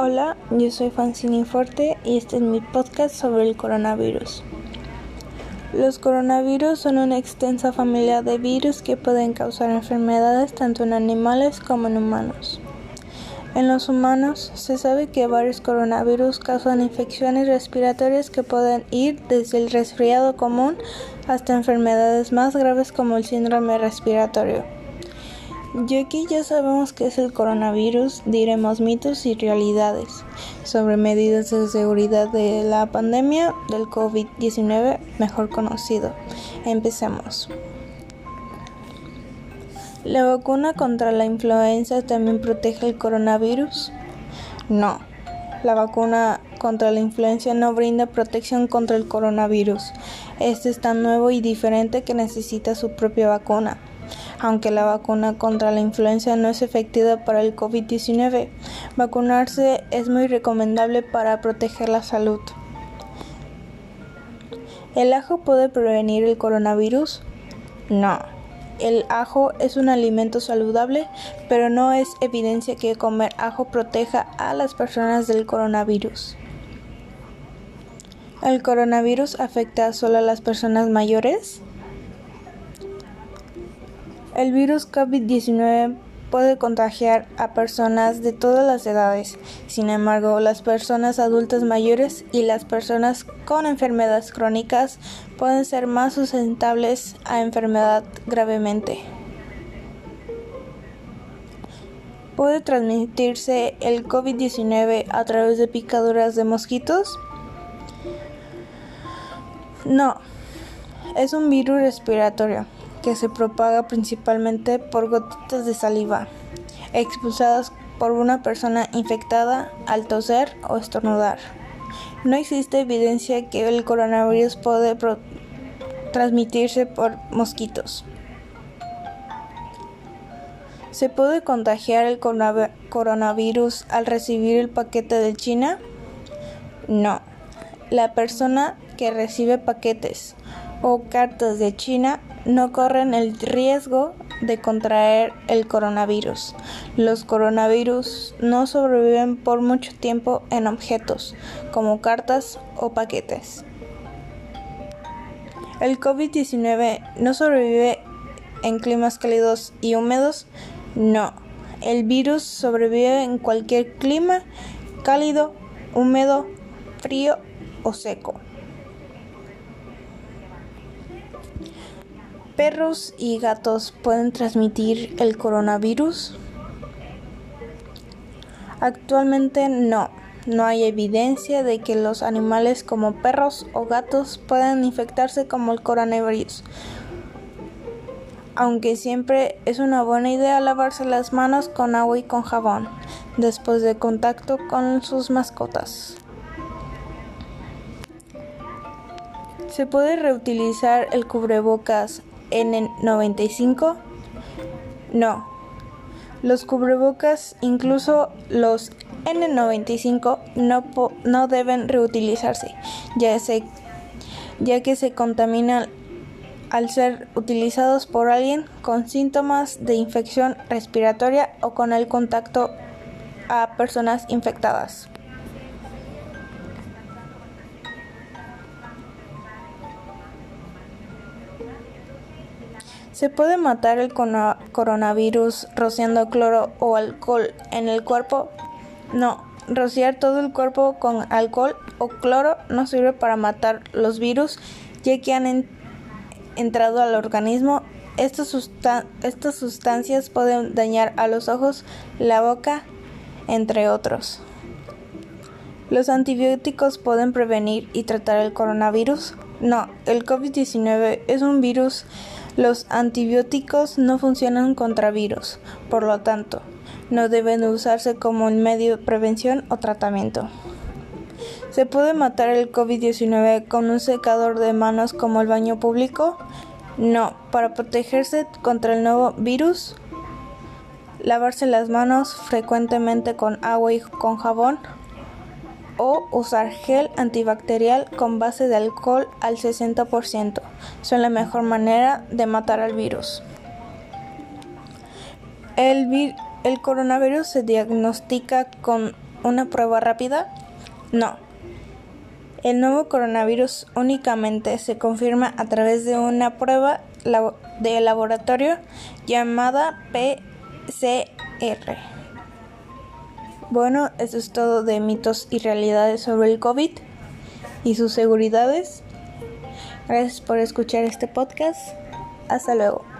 Hola, yo soy Francine Forte y este es mi podcast sobre el coronavirus. Los coronavirus son una extensa familia de virus que pueden causar enfermedades tanto en animales como en humanos. En los humanos se sabe que varios coronavirus causan infecciones respiratorias que pueden ir desde el resfriado común hasta enfermedades más graves como el síndrome respiratorio. Y aquí ya sabemos que es el coronavirus, diremos mitos y realidades sobre medidas de seguridad de la pandemia del COVID-19, mejor conocido. Empecemos. ¿La vacuna contra la influenza también protege el coronavirus? No. La vacuna contra la influenza no brinda protección contra el coronavirus. Este es tan nuevo y diferente que necesita su propia vacuna. Aunque la vacuna contra la influenza no es efectiva para el COVID-19, vacunarse es muy recomendable para proteger la salud. ¿El ajo puede prevenir el coronavirus? No. El ajo es un alimento saludable, pero no es evidencia que comer ajo proteja a las personas del coronavirus. ¿El coronavirus afecta solo a las personas mayores? El virus COVID-19 puede contagiar a personas de todas las edades. Sin embargo, las personas adultas mayores y las personas con enfermedades crónicas pueden ser más susceptibles a enfermedad gravemente. ¿Puede transmitirse el COVID-19 a través de picaduras de mosquitos? No, es un virus respiratorio que se propaga principalmente por gotitas de saliva expulsadas por una persona infectada al toser o estornudar. No existe evidencia que el coronavirus puede transmitirse por mosquitos. ¿Se puede contagiar el coronavirus al recibir el paquete de China? No. La persona que recibe paquetes o cartas de China no corren el riesgo de contraer el coronavirus. Los coronavirus no sobreviven por mucho tiempo en objetos como cartas o paquetes. ¿El COVID-19 no sobrevive en climas cálidos y húmedos? No. El virus sobrevive en cualquier clima cálido, húmedo, frío o seco. ¿Perros y gatos pueden transmitir el coronavirus? Actualmente no. No hay evidencia de que los animales como perros o gatos puedan infectarse como el coronavirus. Aunque siempre es una buena idea lavarse las manos con agua y con jabón después de contacto con sus mascotas. Se puede reutilizar el cubrebocas N95? No. Los cubrebocas, incluso los N95, no, no deben reutilizarse, ya, ya que se contaminan al ser utilizados por alguien con síntomas de infección respiratoria o con el contacto a personas infectadas. ¿Se puede matar el coronavirus rociando cloro o alcohol en el cuerpo? No, rociar todo el cuerpo con alcohol o cloro no sirve para matar los virus ya que han entrado al organismo. Estas, sustancias pueden dañar a los ojos, la boca, entre otros. ¿Los antibióticos pueden prevenir y tratar el coronavirus? No, el COVID-19 es un virus los antibióticos no funcionan contra virus, por lo tanto, no deben usarse como un medio de prevención o tratamiento. ¿Se puede matar el COVID-19 con un secador de manos como el baño público? No, para protegerse contra el nuevo virus, lavarse las manos frecuentemente con agua y con jabón o usar gel antibacterial con base de alcohol al 60%. Son la mejor manera de matar al virus. El, el coronavirus se diagnostica con una prueba rápida? No. El nuevo coronavirus únicamente se confirma a través de una prueba de laboratorio llamada PCR. Bueno, eso es todo de mitos y realidades sobre el COVID y sus seguridades. Gracias por escuchar este podcast. Hasta luego.